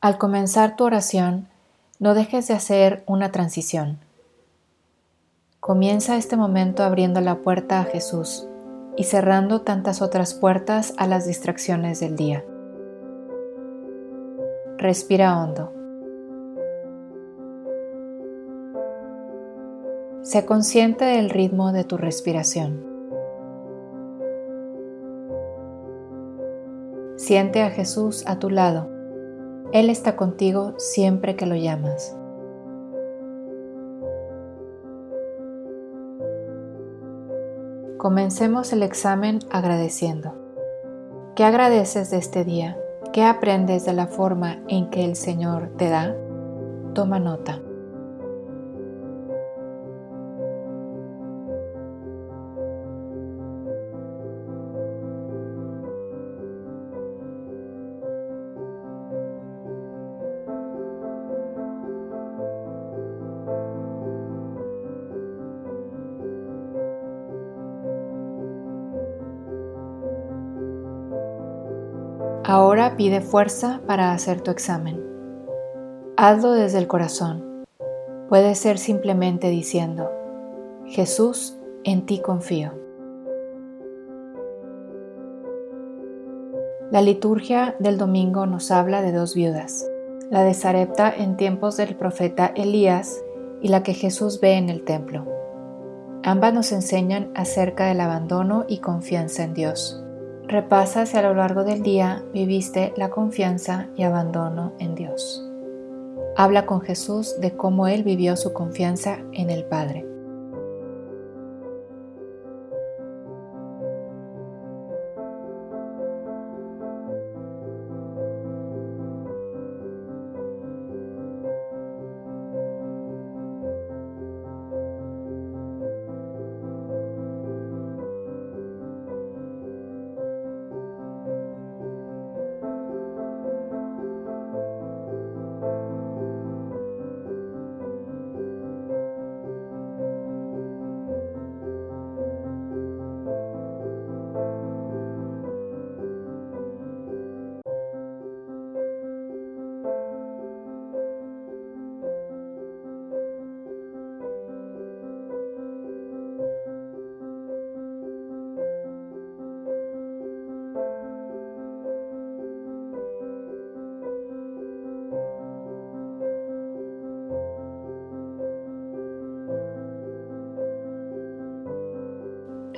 Al comenzar tu oración, no dejes de hacer una transición. Comienza este momento abriendo la puerta a Jesús y cerrando tantas otras puertas a las distracciones del día. Respira hondo. Sé consciente del ritmo de tu respiración. Siente a Jesús a tu lado. Él está contigo siempre que lo llamas. Comencemos el examen agradeciendo. ¿Qué agradeces de este día? ¿Qué aprendes de la forma en que el Señor te da? Toma nota. Ahora pide fuerza para hacer tu examen. Hazlo desde el corazón. Puede ser simplemente diciendo, Jesús, en ti confío. La liturgia del domingo nos habla de dos viudas, la de Sarepta en tiempos del profeta Elías y la que Jesús ve en el templo. Ambas nos enseñan acerca del abandono y confianza en Dios. Repasa si a lo largo del día viviste la confianza y abandono en Dios. Habla con Jesús de cómo Él vivió su confianza en el Padre.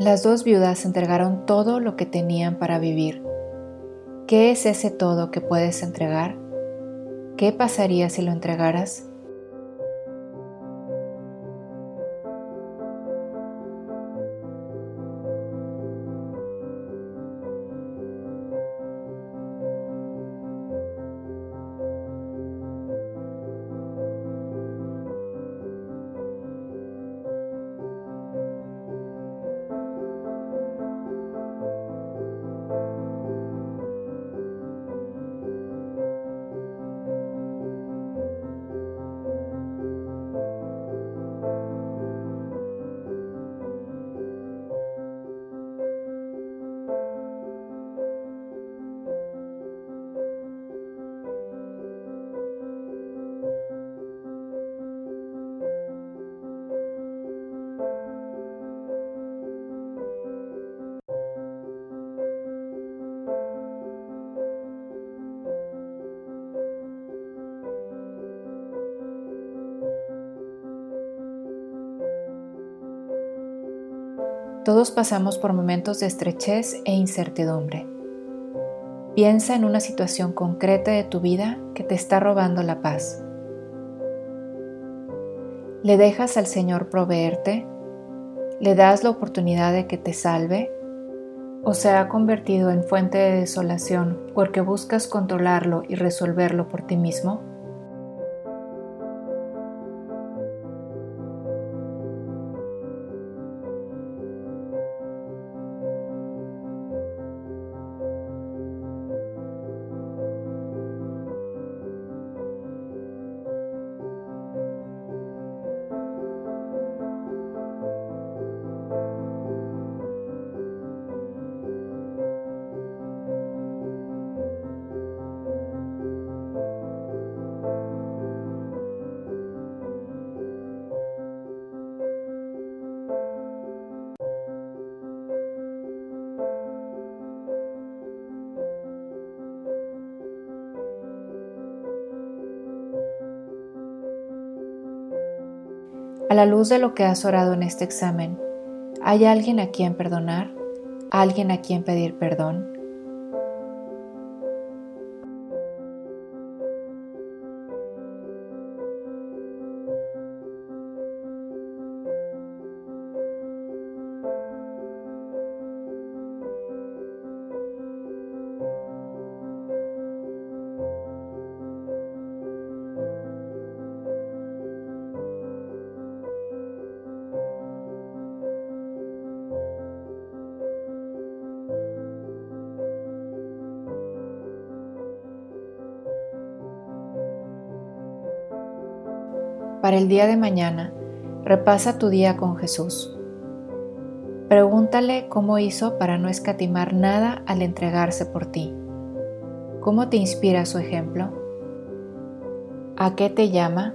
Las dos viudas entregaron todo lo que tenían para vivir. ¿Qué es ese todo que puedes entregar? ¿Qué pasaría si lo entregaras? Todos pasamos por momentos de estrechez e incertidumbre. Piensa en una situación concreta de tu vida que te está robando la paz. ¿Le dejas al Señor proveerte? ¿Le das la oportunidad de que te salve? ¿O se ha convertido en fuente de desolación porque buscas controlarlo y resolverlo por ti mismo? A la luz de lo que has orado en este examen, ¿hay alguien a quien perdonar? ¿Alguien a quien pedir perdón? Para el día de mañana, repasa tu día con Jesús. Pregúntale cómo hizo para no escatimar nada al entregarse por ti. ¿Cómo te inspira su ejemplo? ¿A qué te llama?